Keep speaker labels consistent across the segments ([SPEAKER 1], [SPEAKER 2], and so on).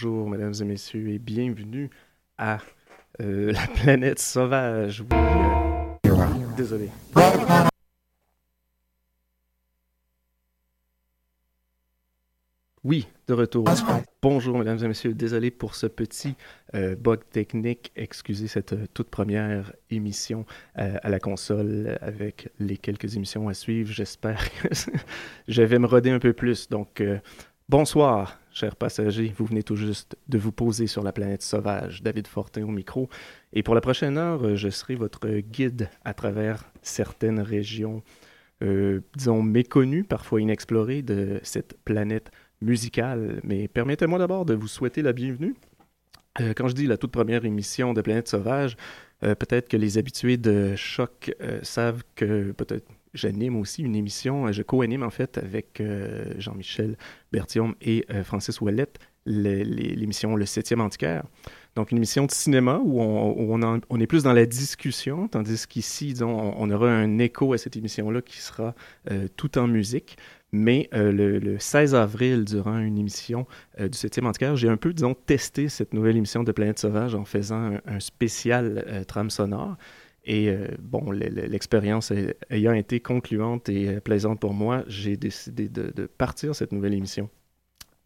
[SPEAKER 1] Bonjour, mesdames et messieurs, et bienvenue à euh, la planète sauvage. Oui, euh, désolé. Oui, de retour. Bonjour, mesdames et messieurs. Désolé pour ce petit euh, bug technique. Excusez cette toute première émission à la console avec les quelques émissions à suivre. J'espère que je vais me roder un peu plus. Donc, bonsoir, chers passagers. Vous venez tout juste de vous poser sur la planète sauvage. David Fortin au micro. Et pour la prochaine heure, euh, je serai votre guide à travers certaines régions, euh, disons, méconnues, parfois inexplorées de cette planète musicale. Mais permettez-moi d'abord de vous souhaiter la bienvenue. Euh, quand je dis la toute première émission de Planète Sauvage, peut-être que les habitués de Choc savent que peut-être j'anime aussi une émission, euh, je co-anime en fait avec euh, Jean-Michel Berthiaume et euh, Francis Ouellette l'émission Le Septième Antiquaire. Donc une émission de cinéma où on, est plus dans la discussion, tandis qu'ici, on, on aura un écho à cette émission-là qui sera tout en musique. Mais le, le 16 avril, durant une émission du 7e Antiquaire, j'ai un peu, disons, testé cette nouvelle émission de Planète Sauvage en faisant un, un spécial trame sonore. Et euh, bon, le- le- l'expérience ay- ayant été concluante et euh, plaisante pour moi, j'ai décidé de, de partir cette nouvelle émission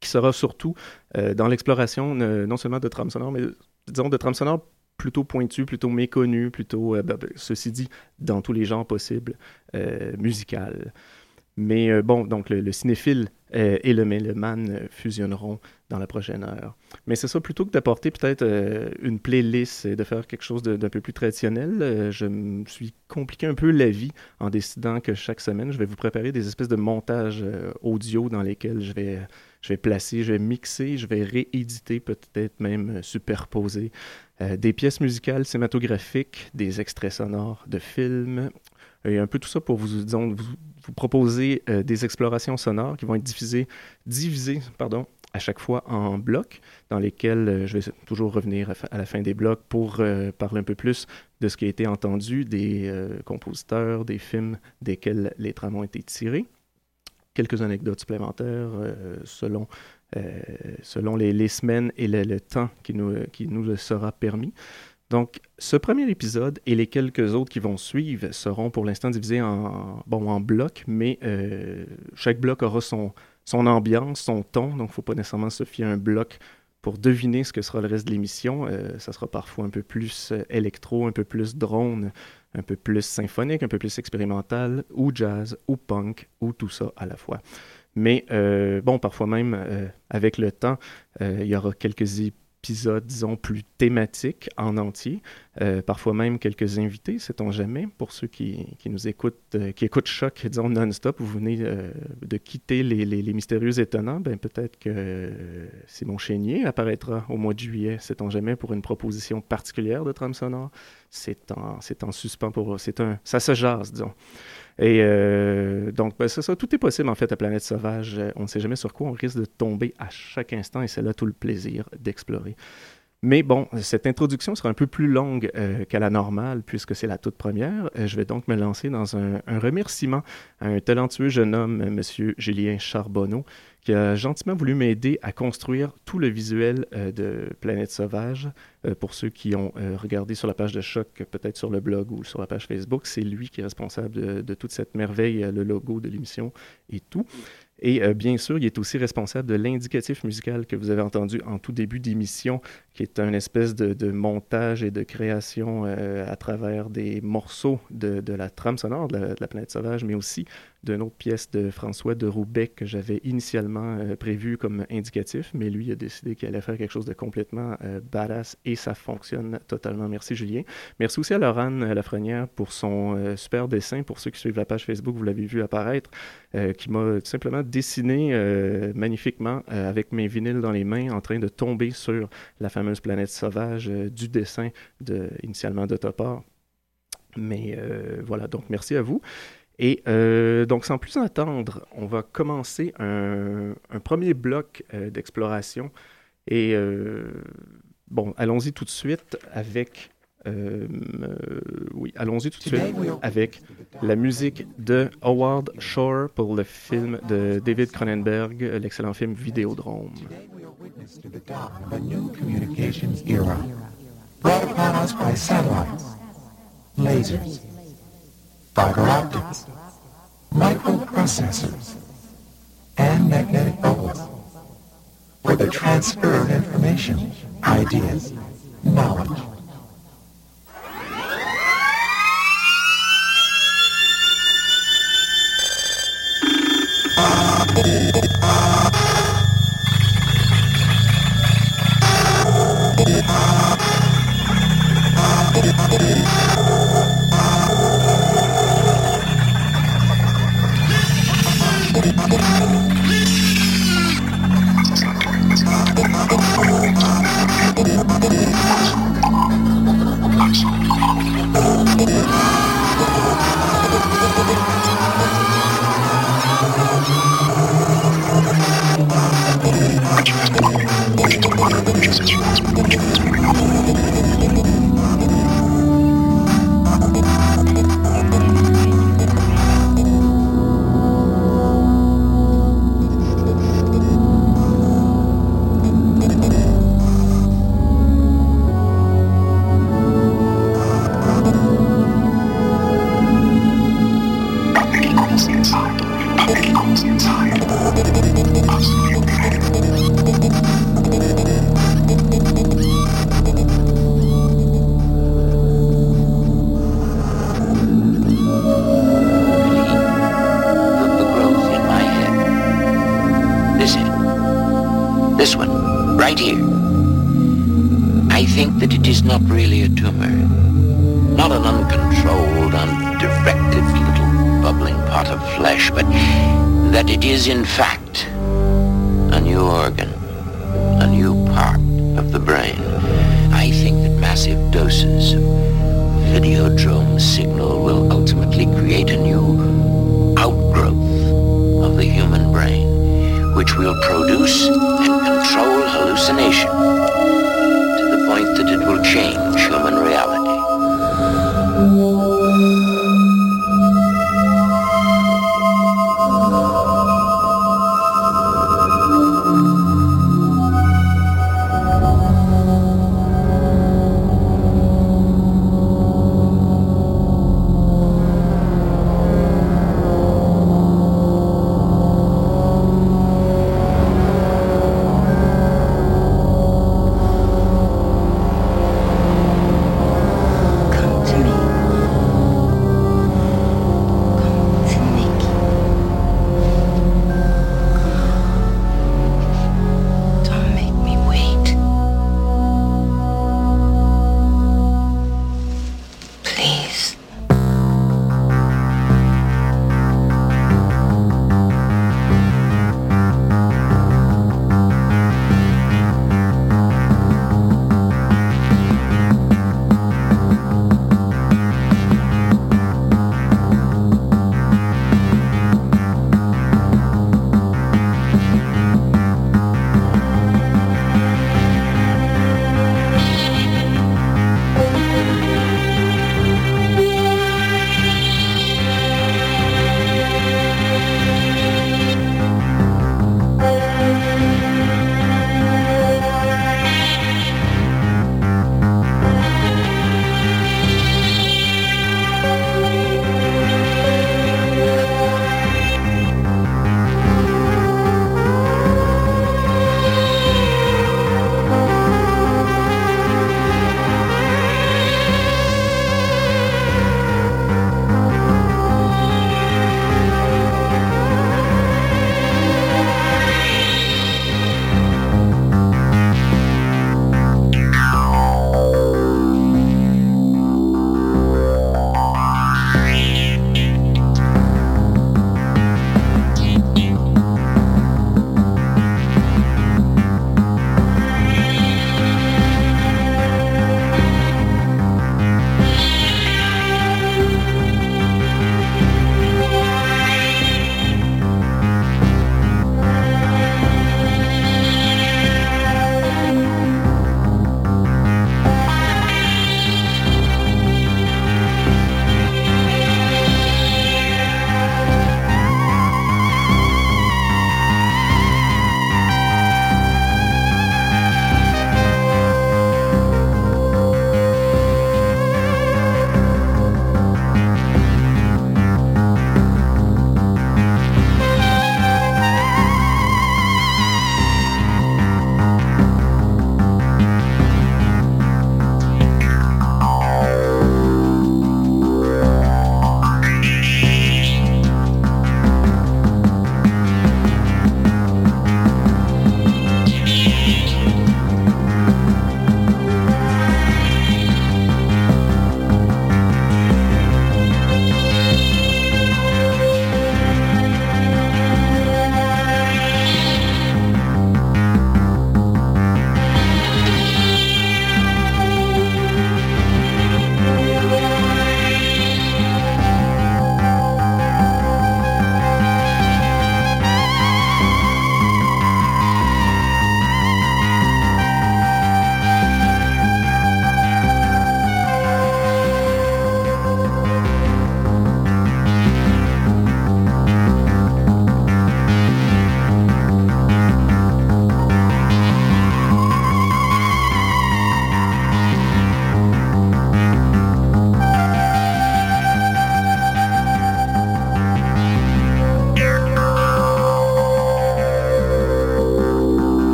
[SPEAKER 1] qui sera surtout euh, dans l'exploration non seulement de trame sonore, mais disons de trame sonore plutôt pointues, plutôt méconnues, plutôt, ben, ben, ceci dit, dans tous les genres possibles, musicales. Mais bon, donc le cinéphile euh, et le Méloman fusionneront dans la prochaine heure. Mais c'est ça, plutôt que d'apporter peut-être euh, une playlist et de faire quelque chose d'un peu plus traditionnel, euh, je me suis compliqué un peu la vie en décidant que chaque semaine, je vais vous préparer des espèces de montages audio dans lesquels je vais, je vais placer, je vais mixer, je vais rééditer, peut-être même superposer des pièces musicales cinématographiques, des extraits sonores de films, et un peu tout ça pour vous, proposer euh, des explorations sonores qui vont être diffusées, divisées pardon, à chaque fois en blocs, dans lesquels euh, je vais toujours revenir à, la fin des blocs pour euh, parler un peu plus de ce qui a été entendu, des compositeurs, des films desquels les trames ont été tirés. Quelques anecdotes supplémentaires selon, selon les, semaines et le, temps qui nous sera permis. Donc, ce premier épisode et les quelques autres qui vont suivre seront pour l'instant divisés en, bon, en blocs, mais euh, chaque bloc aura son, ambiance, son ton, donc il ne faut pas nécessairement se fier à un bloc pour deviner ce que sera le reste de l'émission. Euh, ça sera parfois un peu plus euh, électro, un peu plus drone, un peu plus symphonique, un peu plus expérimental, ou jazz, ou punk, ou tout ça à la fois. Mais bon, parfois même, avec le temps, il y aura quelques épisodes, disons, plus thématiques en entier. Euh, parfois même quelques invités, sait-on jamais. Pour ceux qui, qui nous écoutent, euh, qui écoutent Choc, disons, non-stop, vous venez euh, de quitter les, les, les, mystérieux étonnants, ben peut-être que Simon Chénier apparaîtra au mois de juillet, sait-on jamais, pour une proposition particulière de trame sonore. C'est en, en suspens pour... C'est un... Ça se jase, disons. Et euh, donc, ben, tout est possible en fait à Planète Sauvage. On ne sait jamais sur quoi on risque de tomber à chaque instant et c'est là tout le plaisir d'explorer. Mais bon, cette introduction sera un peu plus longue euh, qu'à la normale puisque c'est la toute première. Euh, je vais donc me lancer dans un, un, remerciement à un talentueux jeune homme, M. Julien Charbonneau, qui a gentiment voulu m'aider à construire tout le visuel euh, de Planète Sauvage. Euh, pour ceux qui ont euh, regardé sur la page de Choc, peut-être sur le blog ou sur la page Facebook, c'est lui qui est responsable de, de toute cette merveille, le logo de l'émission et tout. Et bien sûr, il est aussi responsable de l'indicatif musical que vous avez entendu en tout début d'émission, qui est un espèce de, montage et de création à travers des morceaux de, la trame sonore de la, planète sauvage, mais aussi d'une autre pièce de François de Roubaix que j'avais initialement euh, prévu comme indicatif, mais lui a décidé qu'il allait faire quelque chose de complètement badass et ça fonctionne totalement. Merci Julien. Merci aussi à Laurent Lafrenière pour son super dessin. Pour ceux qui suivent la page Facebook, vous l'avez vu apparaître, qui m'a tout simplement dessiné euh, magnifiquement euh, avec mes vinyles dans les mains en train de tomber sur la fameuse planète sauvage euh, du dessin de, initialement d'Autoport. Mais voilà, donc merci à vous. Et donc, sans plus attendre, on va commencer un, un premier bloc d'exploration. Et bon, allons-y tout de suite avec euh, euh, oui, allons-y tout de suite avec la musique de Howard Shore pour le film de David Cronenberg, l'excellent film Vidéodrome. brought upon us by satellites, lasers, fiber optics, microprocessors, and magnetic bubbles for the transfer of information, ideas, knowledge.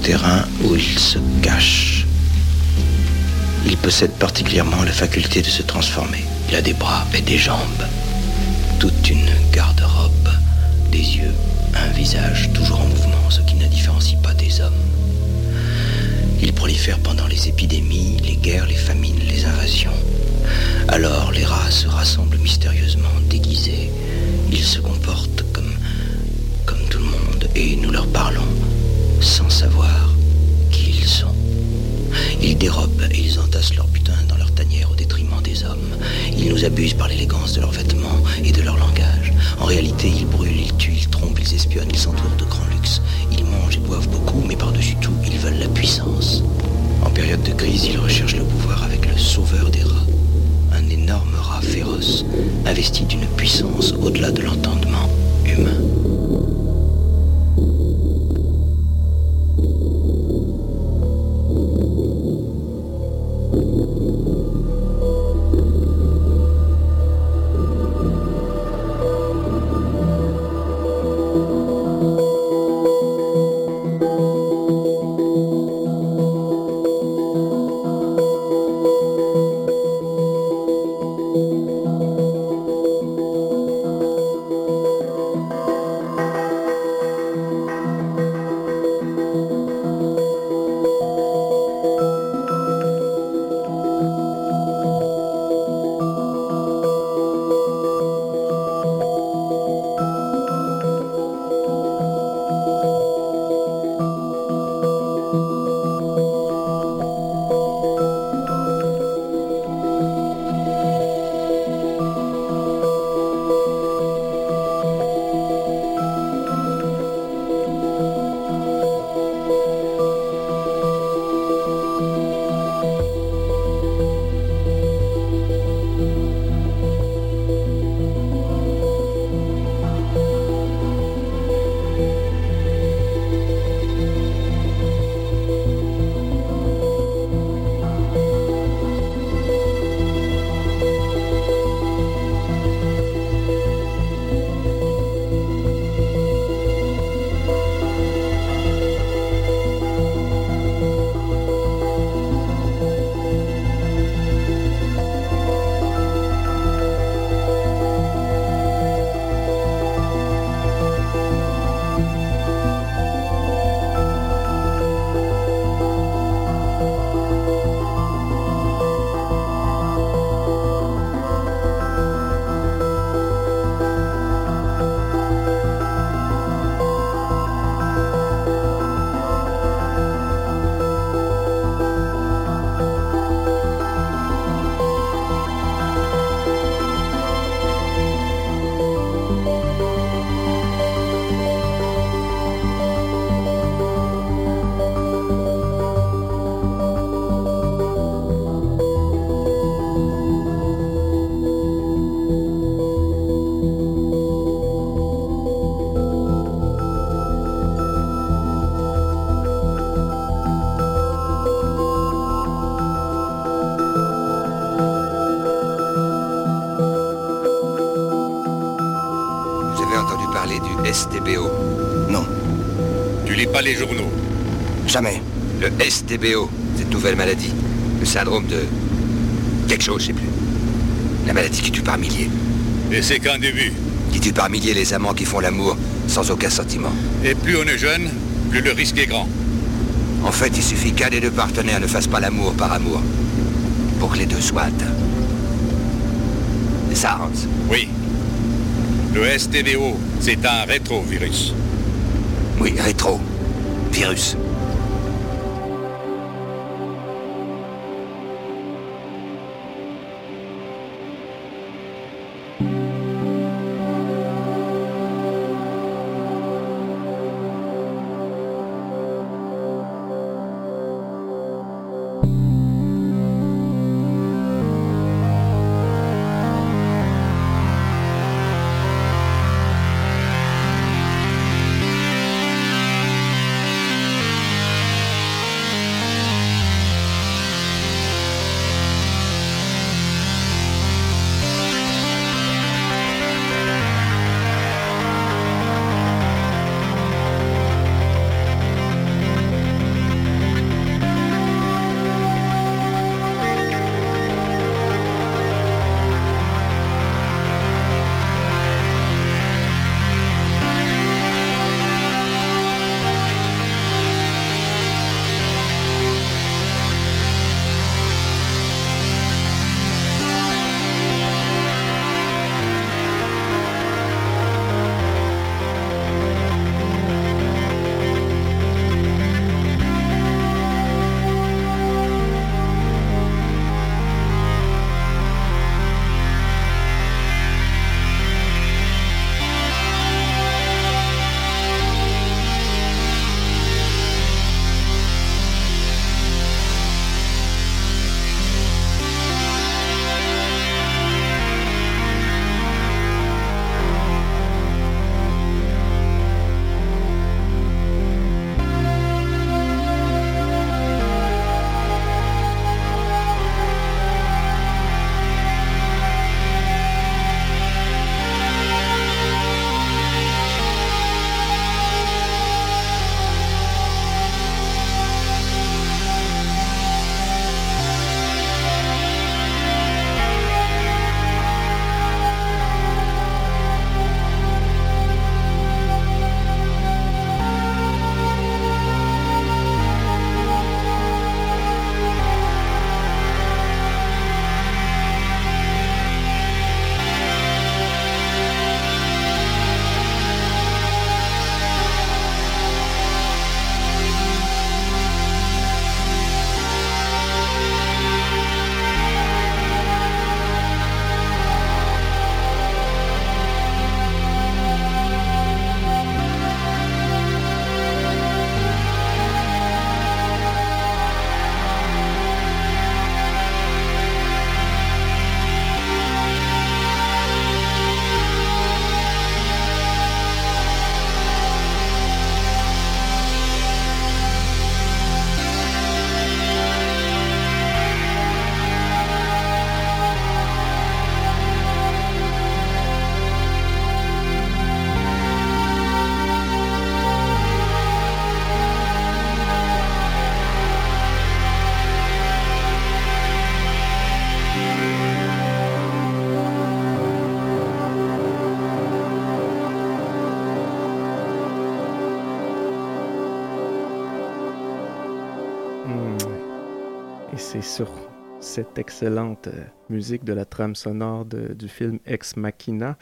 [SPEAKER 2] Souterrain où il se cache. Il possède particulièrement la faculté de se transformer. Il a des bras et des jambes. Toute une garde-robe, des yeux, un visage toujours en mouvement, ce qui ne différencie pas des hommes. Il prolifère pendant les épidémies, les guerres, les famines, les invasions. Alors les rats se rassemblent mystérieusement déguisés. Ils se comportent comme, comme tout le monde et nous leur parlons sans savoir qui ils sont. Ils dérobent et ils entassent leur butin dans leur tanière au détriment des hommes. Ils nous abusent par l'élégance de leurs vêtements et de leur langage. En réalité, ils brûlent, ils tuent, ils trompent, ils espionnent, ils s'entourent de grands luxes. Ils mangent et boivent beaucoup, mais par-dessus tout, ils veulent la puissance. En période de crise, ils recherchent le pouvoir avec le sauveur des rats. Un énorme rat féroce, investi d'une puissance au-delà de l'entendement humain.
[SPEAKER 3] STBO
[SPEAKER 4] Non.
[SPEAKER 3] Tu lis pas les journaux
[SPEAKER 4] Jamais.
[SPEAKER 3] Le STBO, cette nouvelle maladie. Le syndrome de... Quelque chose, je sais plus. La maladie qui tue par milliers.
[SPEAKER 5] Et c'est qu'un début.
[SPEAKER 3] Qui tue par milliers les amants qui font l'amour sans aucun sentiment.
[SPEAKER 5] Et plus on est jeune, plus le risque est grand.
[SPEAKER 3] En fait, il suffit qu'un des deux partenaires ne fasse pas l'amour par amour. Pour que les deux soient atteints. C'est ça, Hans?
[SPEAKER 5] Oui. Le STDO, c'est un rétrovirus.
[SPEAKER 3] Oui, rétro. Virus.
[SPEAKER 1] Sur cette excellente euh, musique de la trame sonore du film Ex Machina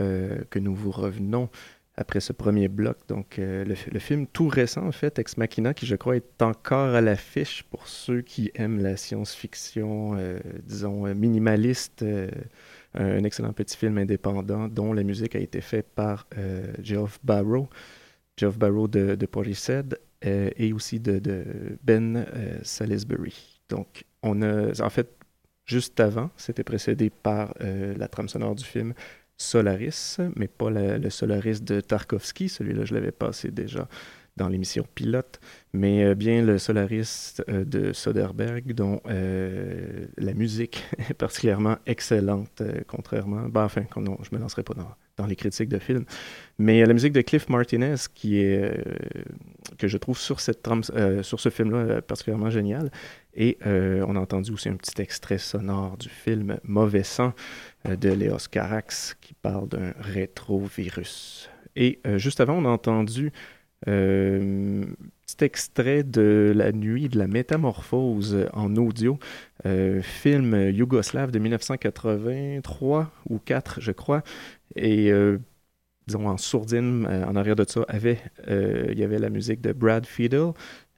[SPEAKER 1] euh, que nous vous revenons après ce premier bloc. Donc, euh, le, film tout récent, en fait, Ex Machina, qui je crois est encore à l'affiche pour ceux qui aiment la science-fiction, disons, minimaliste. un excellent petit film indépendant dont la musique a été faite par Geoff Barrow. Geoff Barrow de, de et aussi de, Ben Salisbury. Donc, on a, en fait, juste avant, c'était précédé par euh, la trame sonore du film Solaris, mais pas le Solaris de Tarkovsky. Celui-là, je l'avais passé déjà dans l'émission Pilote, mais euh, bien le Solaris euh, de Soderbergh, dont la musique est particulièrement excellente, contrairement. Ben, enfin, non, je me lancerai pas dans, dans les critiques de films. Mais la musique de Cliff Martinez, qui est, euh, que je trouve sur, cette euh, sur ce film-là euh, particulièrement génial. Et on a entendu aussi un petit extrait sonore du film Mauvais sang de Léos Carax, qui parle d'un rétrovirus. Et juste avant, on a entendu euh, petit extrait de La nuit de la métamorphose en audio, film yougoslave de 1983 ou 4, je crois. Et euh, disons en sourdine, euh, en arrière de ça, avait, euh, il y avait la musique de Brad Fiedel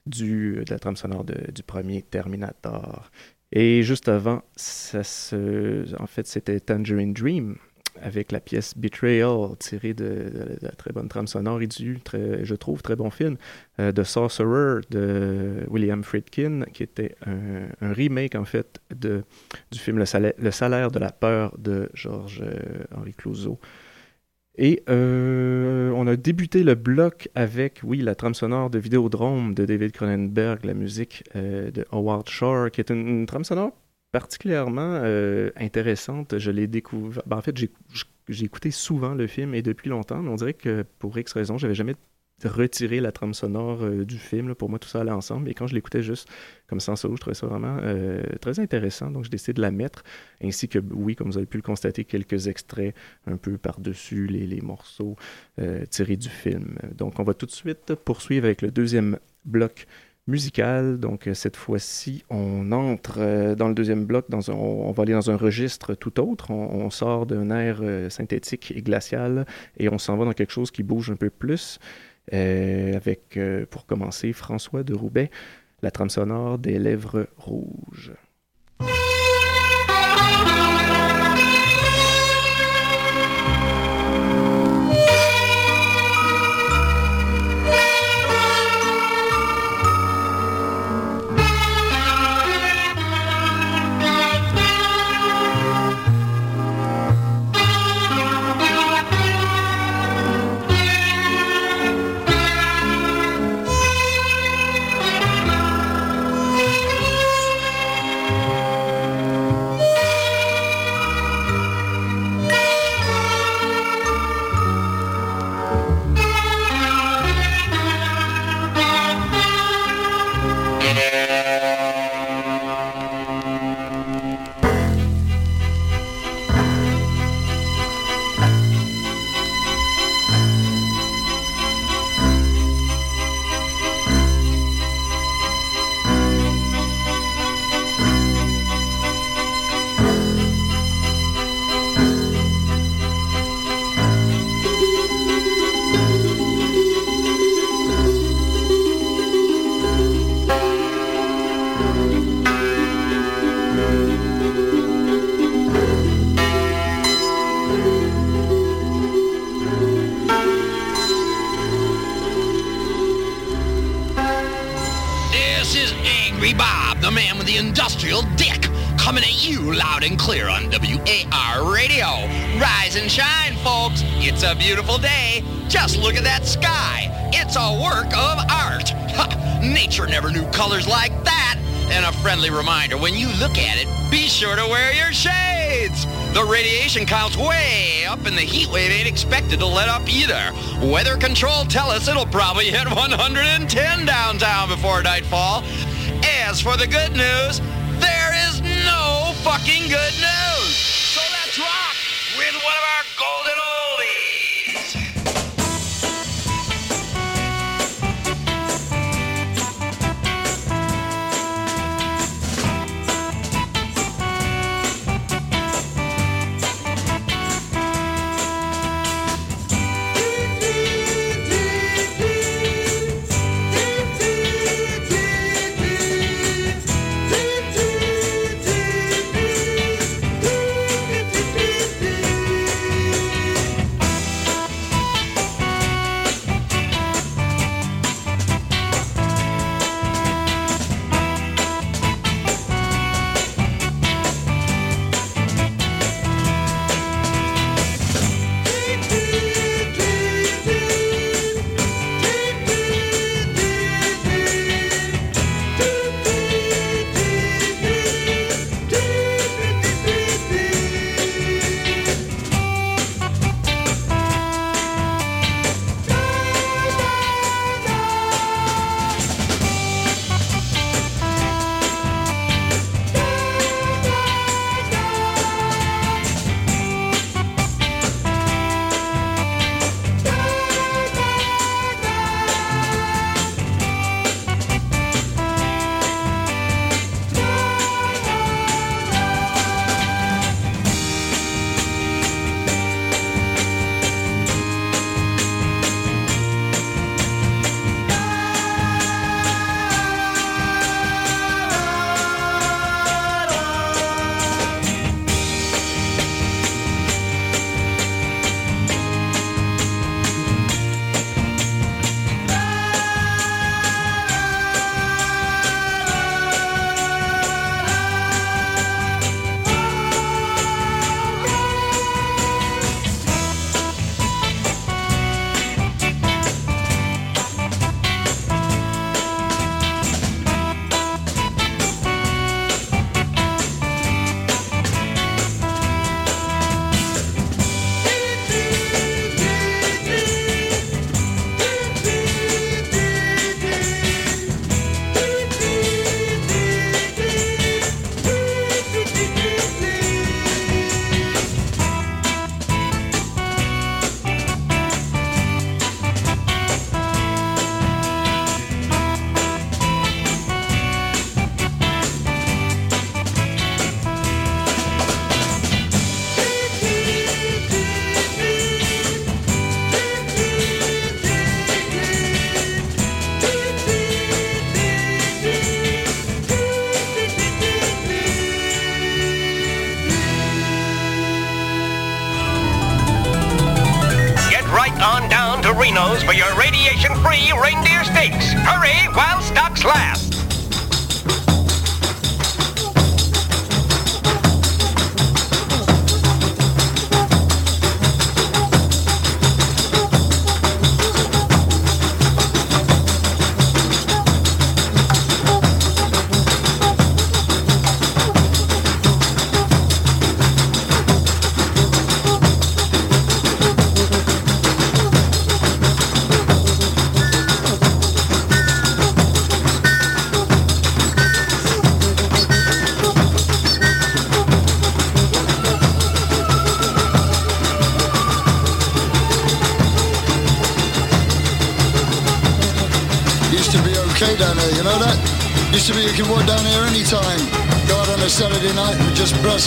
[SPEAKER 1] du, de la trame sonore du premier Terminator. Et juste avant, ça se, en fait, c'était Tangerine Dream avec la pièce Betrayal, tirée de, la très bonne trame sonore et du, très, je trouve, très bon film, euh, de Sorcerer de William Friedkin, qui était un, remake, en fait, de, du film Le salaire, Le salaire de la peur de Georges-Henri Clouzot. Et euh, on a débuté le bloc avec, oui, la trame sonore de Vidéodrome de David Cronenberg, la musique euh, de Howard Shore, qui est une, une trame sonore particulièrement euh, intéressante. Je l'ai découvert. ben, en fait, j'ai écouté souvent le film et depuis longtemps, mais on dirait que pour X raisons, j'avais jamais retiré la trame sonore euh, du film. Pour moi, tout ça allait ensemble. Et quand je l'écoutais juste comme sans solo, je trouvais ça vraiment euh, très intéressant. Donc, j'ai décidé de la mettre. Ainsi que, oui, comme vous avez pu le constater, quelques extraits un peu par-dessus les, morceaux tirés du film. Donc, on va tout de suite poursuivre avec le deuxième bloc musical. Donc, euh, cette fois-ci, on entre euh, dans le deuxième bloc, dans un- on, va aller dans un registre tout autre. On, sort d'un air euh, synthétique et glacial et on s'en va dans quelque chose qui bouge un peu plus. avec, pour commencer, François de Roubaix, la trame sonore des lèvres rouges.
[SPEAKER 2] The radiation count's way up and the heat wave ain't expected to let up either. Weather control tell us it'll probably hit 110 downtown before nightfall. As for the good news, there is no fucking good news.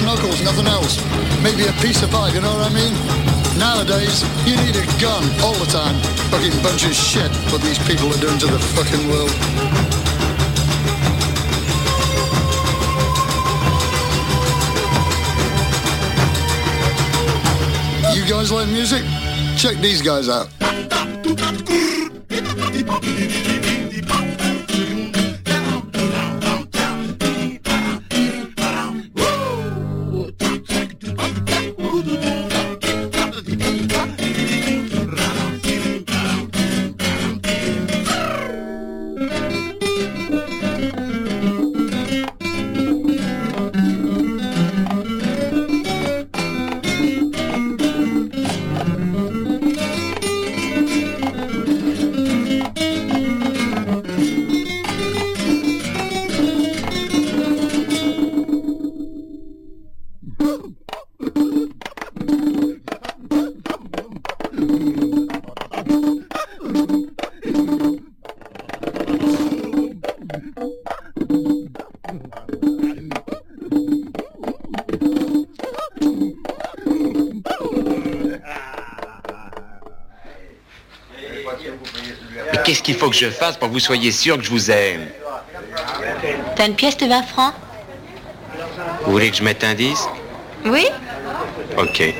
[SPEAKER 6] Knuckles, nothing else. Maybe a piece of pie, you know what I mean? Nowadays, you need a gun all the time. Fucking bunch of shit what these people are doing to the fucking world. You guys like music? Check these guys out.
[SPEAKER 3] Qu'il faut que je fasse pour que vous soyez sûr que je vous aime.
[SPEAKER 7] T'as une pièce de 20 francs?
[SPEAKER 3] Vous voulez que je mette un disque?
[SPEAKER 7] Oui.
[SPEAKER 3] Ok.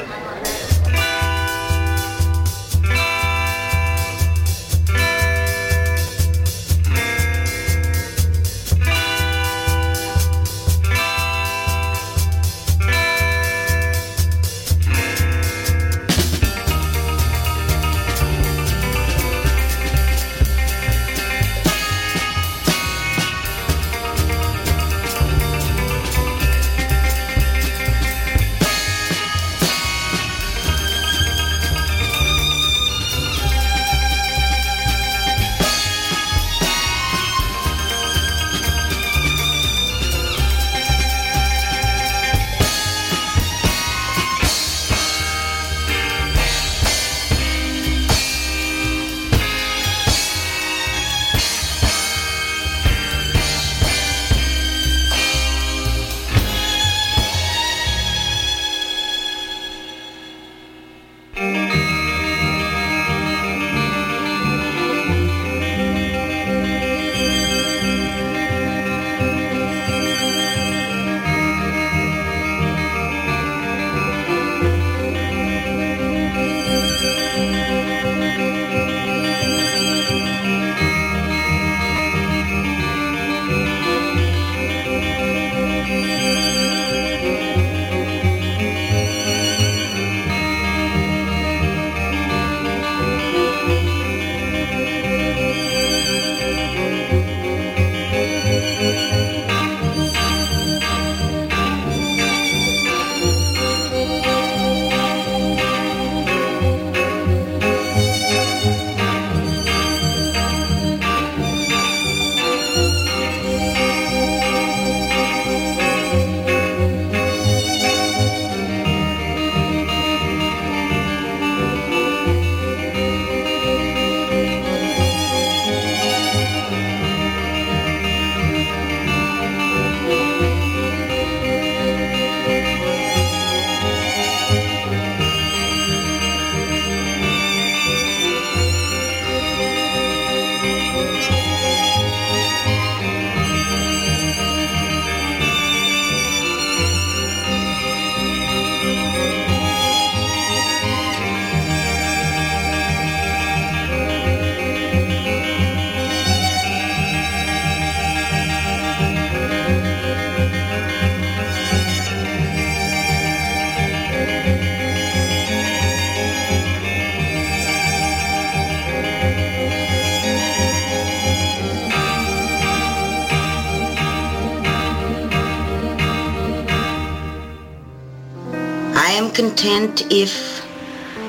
[SPEAKER 8] Content if,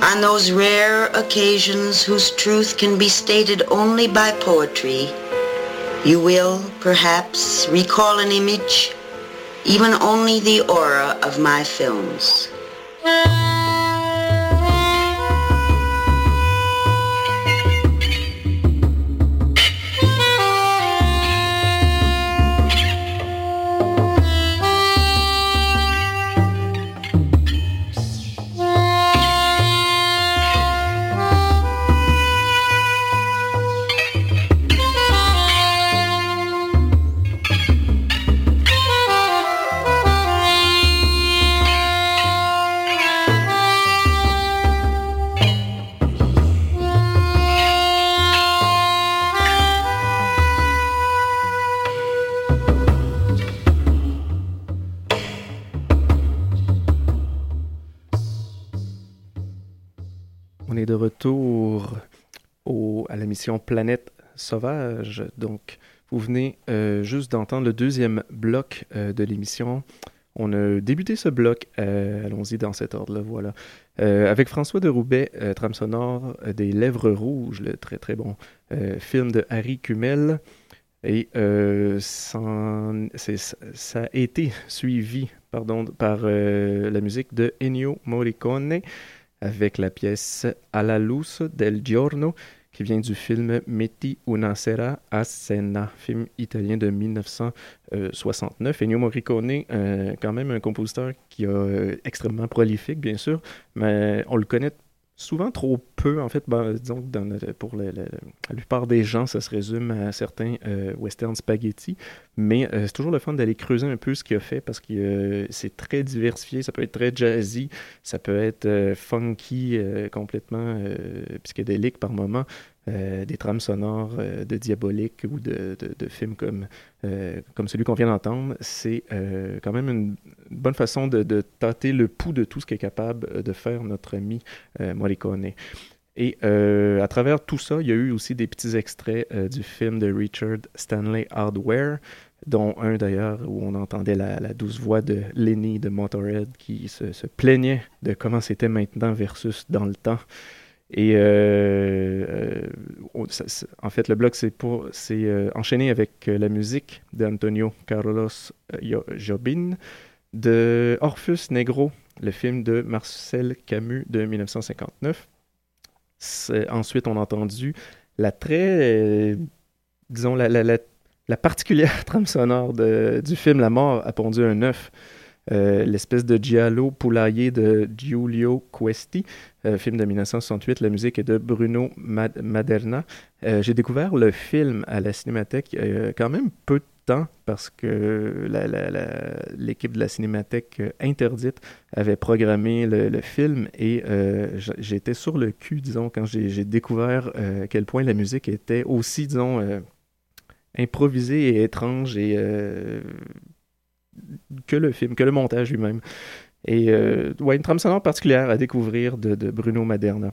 [SPEAKER 8] on those rare occasions whose truth can be stated only by poetry, you will, perhaps, recall an image, even only the aura of my films.
[SPEAKER 1] Au, à la mission Planète Sauvage. Donc, vous venez euh, juste d'entendre le deuxième bloc euh, de l'émission. On a débuté ce bloc, euh, allons-y dans cet ordre-là, voilà, avec François de Roubaix, trame sonore des Lèvres Rouges, le très très bon film de Harry Kumel. Et ça a été suivi pardon, par la musique de Ennio Morricone avec la pièce Alla luz del giorno qui vient du film Metti una sera a Senna, film italien de 1969. Ennio Morricone, euh, quand même un compositeur qui est euh, extrêmement prolifique, bien sûr, mais on le connaît souvent trop peu, en fait. Ben, disons que pour la plupart des gens, ça se résume à certains euh, western spaghetti, mais euh, c'est toujours le fun d'aller creuser un peu ce qu'il a fait parce que euh, c'est très diversifié, ça peut être très jazzy, ça peut être funky, complètement psychédélique par moment. Euh, des trames sonores euh, de Diabolique ou de, films comme, euh, comme celui qu'on vient d'entendre, c'est quand même une bonne façon de, tâter le pouls de tout ce qu'est capable de faire notre ami Morricone. Et à travers tout ça, il y a eu aussi des petits extraits du film de Richard Stanley Hardware, dont un d'ailleurs où on entendait la, douce voix de Lenny de Motorhead qui se plaignait de comment c'était maintenant versus dans le temps. Et euh, euh, en fait, le bloc, c'est pour, c'est euh, enchaîné avec la musique d'Antonio Carlos Jo- Jobin de Orpheus Negro, le film de Marcel Camus de 1959. C'est- Ensuite, on a entendu la très, disons, la, la, la, la particulière trame sonore de- du film La mort a pondu un œuf. Euh, l'espèce de giallo poulailler de Giulio Questi, euh, film de 1968. La musique est de Bruno Mad- Maderna. Euh, J'ai découvert le film à la Cinémathèque quand même peu de temps parce que l'équipe de la Cinémathèque interdite avait programmé le, film et j'étais sur le cul, disons, quand j'ai découvert à quel point la musique était aussi, disons, improvisée et étrange et que le film, que le montage lui-même. Et euh, ouais, une trame sonore particulière à découvrir de, de Bruno Maderna.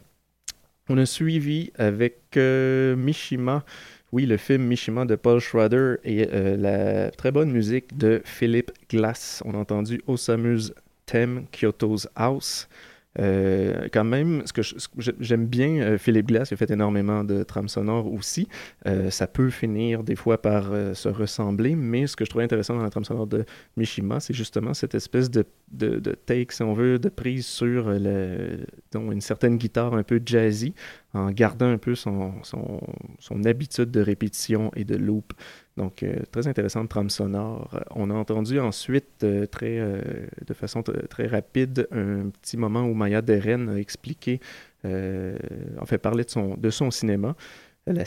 [SPEAKER 1] On a suivi avec euh, Mishima, oui, le film Mishima de Paul Schrader et euh, la très bonne musique de Philip Glass. On a entendu Osamu's Theme, Kyoto's House. Euh, quand même, ce que j'aime bien, euh, Philippe Glass, il a fait énormément de trames sonores aussi. Euh, ça peut finir des fois par se ressembler, mais ce que je trouvais intéressant dans la trame sonore de Mishima, c'est justement cette espèce de, take, si on veut, de prise sur le, une certaine guitare un peu jazzy, en gardant un peu son habitude de répétition et de loop. Donc, euh, très intéressante trame sonore. On a entendu ensuite, euh, très, euh, de façon très rapide, un petit moment où Maya Deren a expliqué, en fait, parler de son, de son cinéma. La,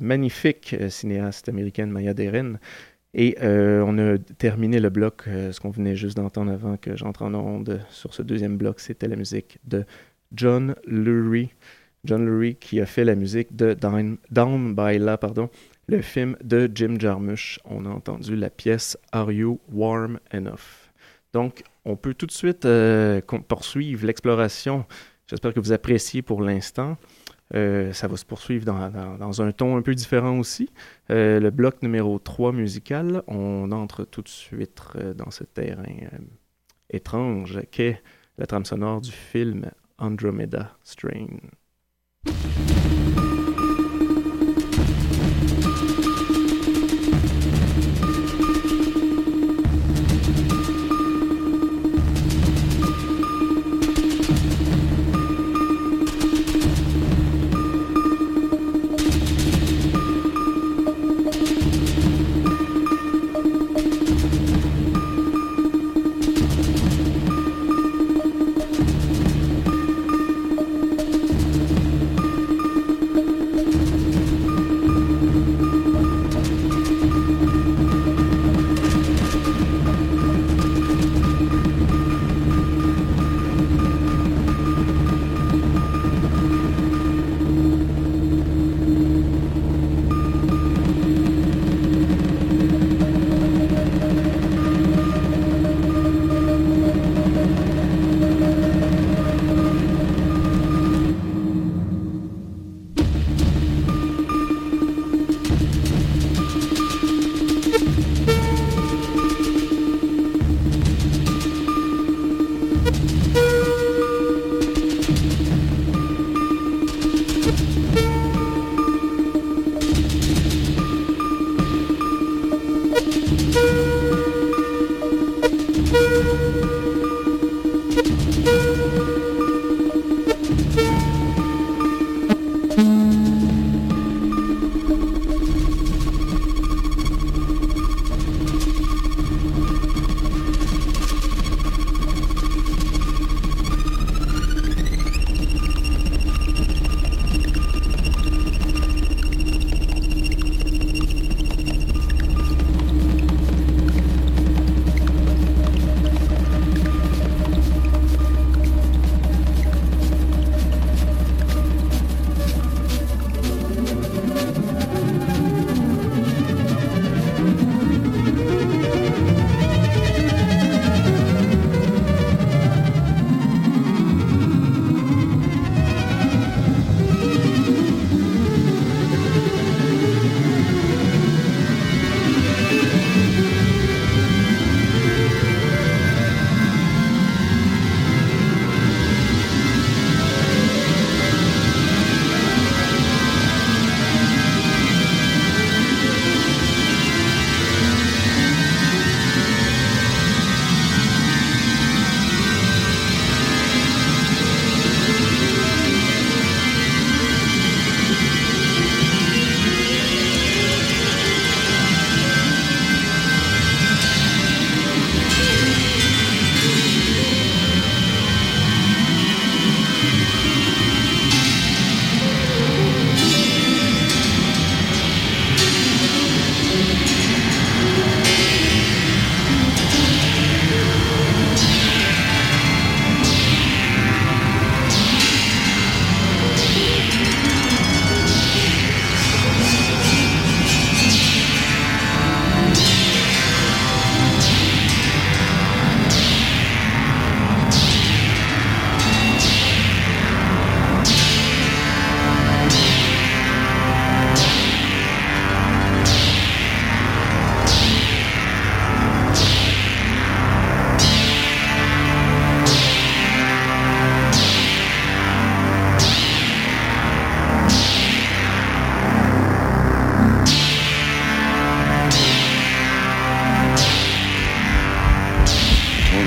[SPEAKER 1] magnifique cinéaste américaine Maya Deren. Et on a terminé le bloc, ce qu'on venait juste d'entendre avant que j'entre en onde sur ce deuxième bloc, c'était la musique de John Lurie. John Lurie qui a fait la musique de Down, Down by La, pardon, le film de Jim Jarmusch. On a entendu la pièce Are You Warm Enough? Donc, on peut tout de suite euh, poursuivre l'exploration. J'espère que vous appréciez pour l'instant. Euh, ça va se poursuivre dans, dans- un ton un peu différent aussi. Euh, le bloc numéro 3 musical, on entre tout de suite dans ce terrain étrange qu'est la trame sonore du film Andromeda Strain.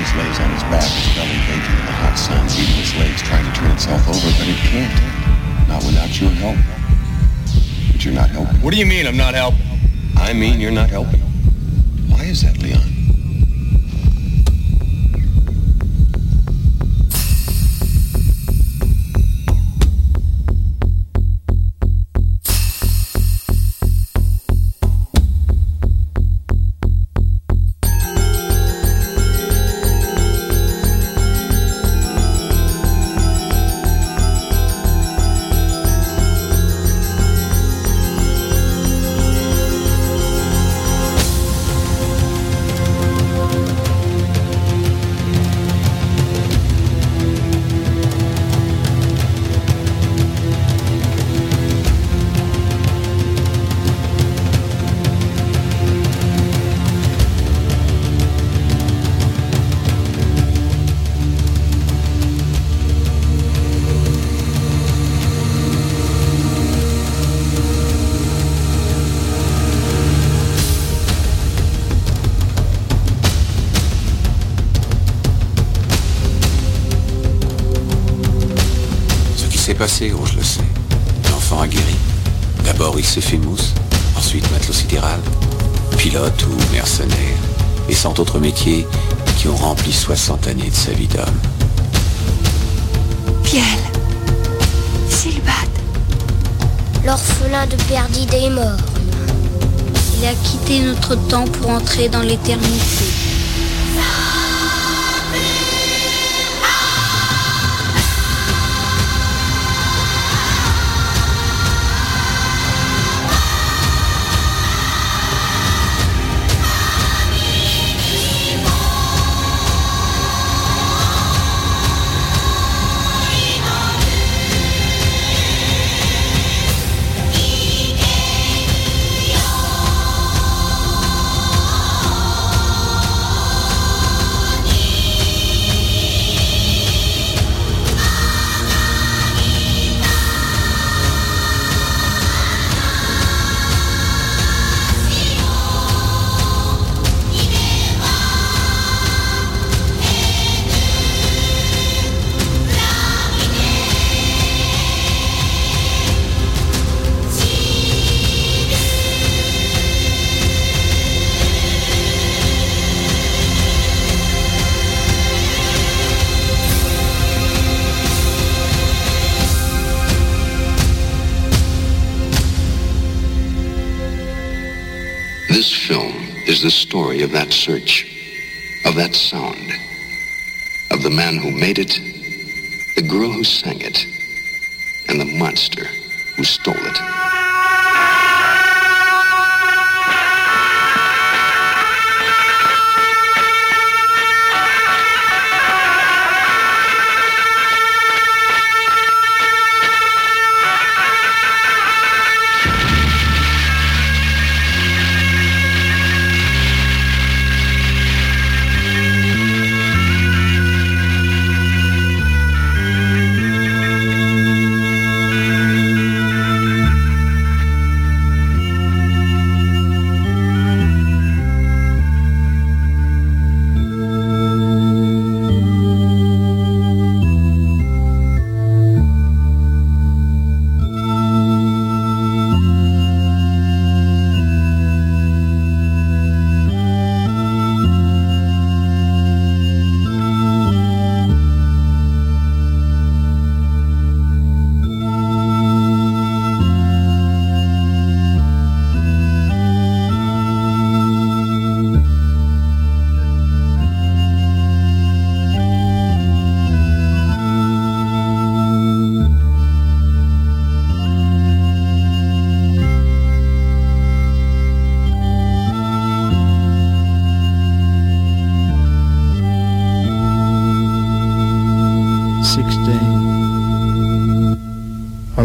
[SPEAKER 9] Tortoise lays on his back, his belly baking in the hot sun, beating his legs, trying to turn itself over, but it can't. Not without your help. But you're not helping.
[SPEAKER 5] What do you mean I'm not helping?
[SPEAKER 9] I mean you're not helping. Why is that, Leon?
[SPEAKER 10] Passé, oh je le sais. L'enfant a guéri. D'abord il s'est fait mousse, ensuite matelot sidéral, pilote ou mercenaire, et cent autres métiers qui ont rempli 60 années de sa vie d'homme.
[SPEAKER 11] Piel. Silbad.
[SPEAKER 12] L'orphelin de Perdide est mort. Il a quitté notre temps pour entrer dans l'éternité.
[SPEAKER 9] The story of that search, of that sound, of the man who made it, the girl who sang it, and the monster who stole it.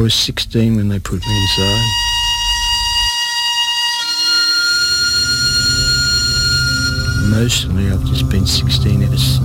[SPEAKER 13] Was 16 when they put me inside. Emotionally, I've just been 16 ever since.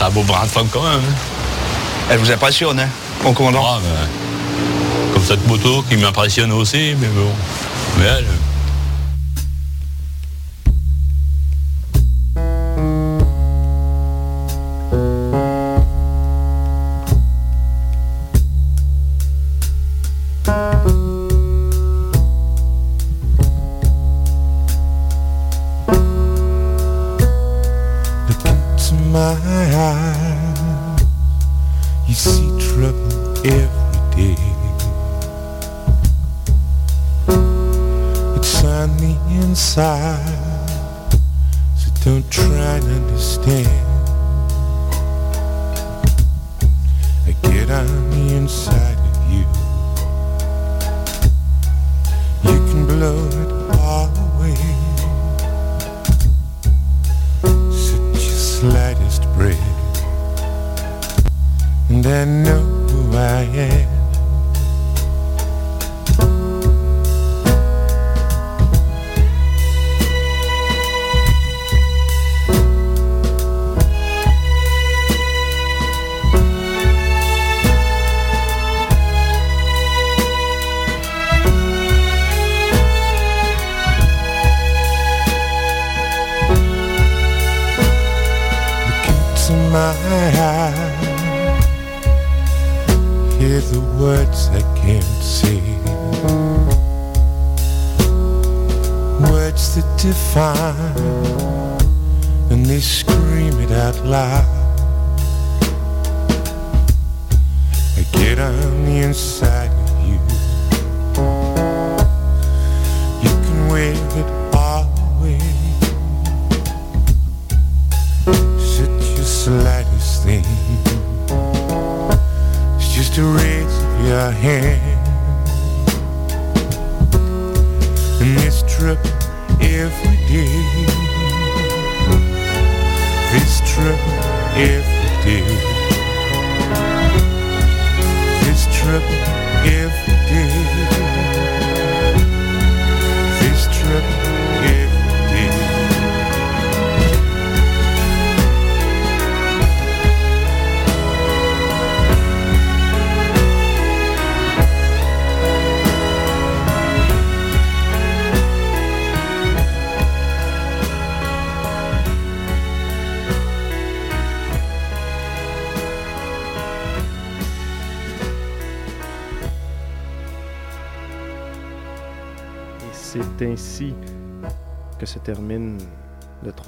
[SPEAKER 14] C'est un beau brin de femme quand même. hein.
[SPEAKER 15] Elle vous impressionne, hein, mon commandant?
[SPEAKER 14] Ah, ben, comme cette moto qui m'impressionne aussi, mais bon. Mais elle,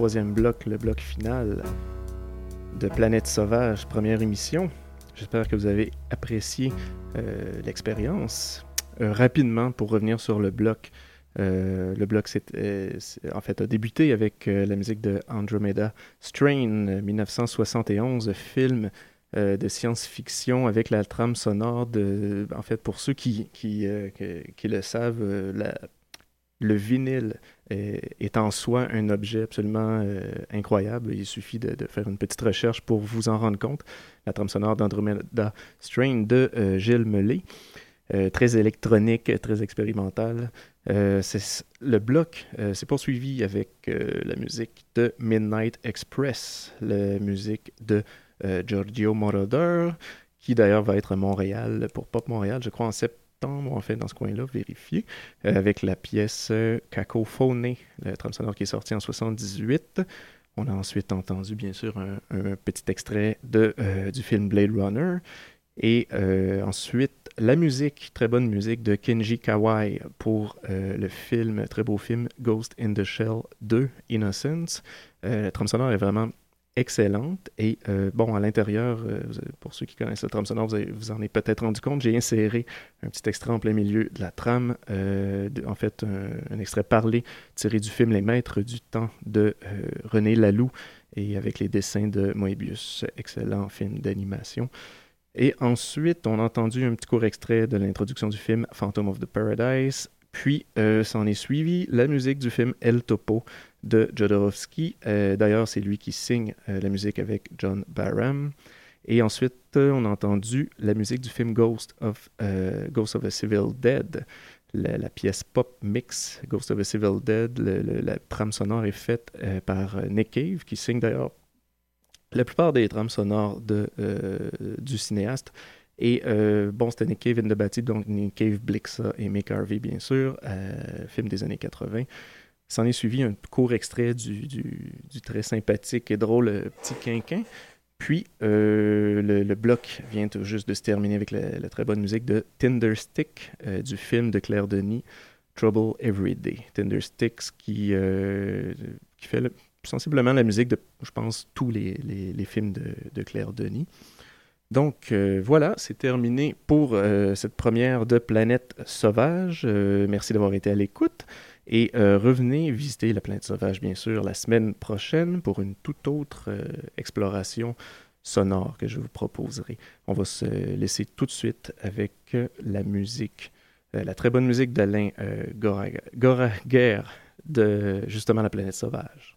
[SPEAKER 1] troisième bloc, le bloc final de Planète Sauvage, première émission. J'espère que vous avez apprécié euh, l'expérience. Euh, rapidement, pour revenir sur le bloc, euh, le bloc en fait, a débuté avec la musique de Andromeda Strain, euh, 1971, film de science-fiction avec la trame sonore de... En fait, pour ceux qui, qui, le savent, le vinyle est, est en soi un objet absolument euh, incroyable. Il suffit de, faire une petite recherche pour vous en rendre compte. La trame sonore d'Andromeda Strain de euh, Gilles Mellet. Euh, très électronique, très expérimental. Euh, c'est- le bloc euh, s'est poursuivi avec euh, la musique de Midnight Express, la musique de euh, Giorgio Moroder, qui d'ailleurs va être à Montréal pour Pop Montréal, je crois en septembre, en fait, dans ce coin-là, vérifier, euh, avec la pièce euh, Cacophonie, le trame sonore qui est sorti en 78. On a ensuite entendu, bien sûr, un, petit extrait de, euh, du film Blade Runner. Et euh, ensuite, la musique, très bonne musique de Kenji Kawai pour euh, le film, très beau film Ghost in the Shell 2, Innocence. Euh, la trame sonore est vraiment excellente. Et euh, bon, à l'intérieur, euh, pour ceux qui connaissent la trame sonore, vous, en avez peut-être rendu compte, j'ai inséré un petit extrait en plein milieu de la trame, euh, en fait, un, un extrait parlé tiré du film Les Maîtres du Temps de René Laloux et avec les dessins de Moebius, excellent film d'animation. Et ensuite, on a entendu un petit court extrait de l'introduction du film Phantom of the Paradise. Puis, s'en est suivi la musique du film El Topo de Jodorowsky. Euh, D'ailleurs, c'est lui qui signe euh, la musique avec John Barham. Et ensuite, euh, on a entendu la musique du film Ghost of, Ghost of a Civil Dead, la, pièce pop mix Ghost of a Civil Dead. Le- la trame sonore est faite par Nick Cave, qui signe d'ailleurs la plupart des trames sonores de, du cinéaste. Et bon, c'était Nick Cave in the Batty, donc Nick Cave, Blixa et Mick Harvey, bien sûr, film des années 80. S'en est suivi un court extrait du, très sympathique et drôle Petit Quinquin. Puis, euh, le, bloc vient tout juste de se terminer avec la, très bonne musique de Tinderstick euh, du film de Claire Denis, Trouble Every Day. Tindersticks qui, euh, qui fait sensiblement la musique de, je pense, tous les, les, films de, de, Claire Denis. Donc voilà, c'est terminé pour cette première de Planète Sauvage. merci d'avoir été à l'écoute. Et euh, revenez visiter la planète sauvage, bien sûr, la semaine prochaine pour une toute autre euh, exploration sonore que je vous proposerai. On va se laisser tout de suite avec euh, la musique, la très bonne musique d'Alain Goraguer de justement la planète sauvage.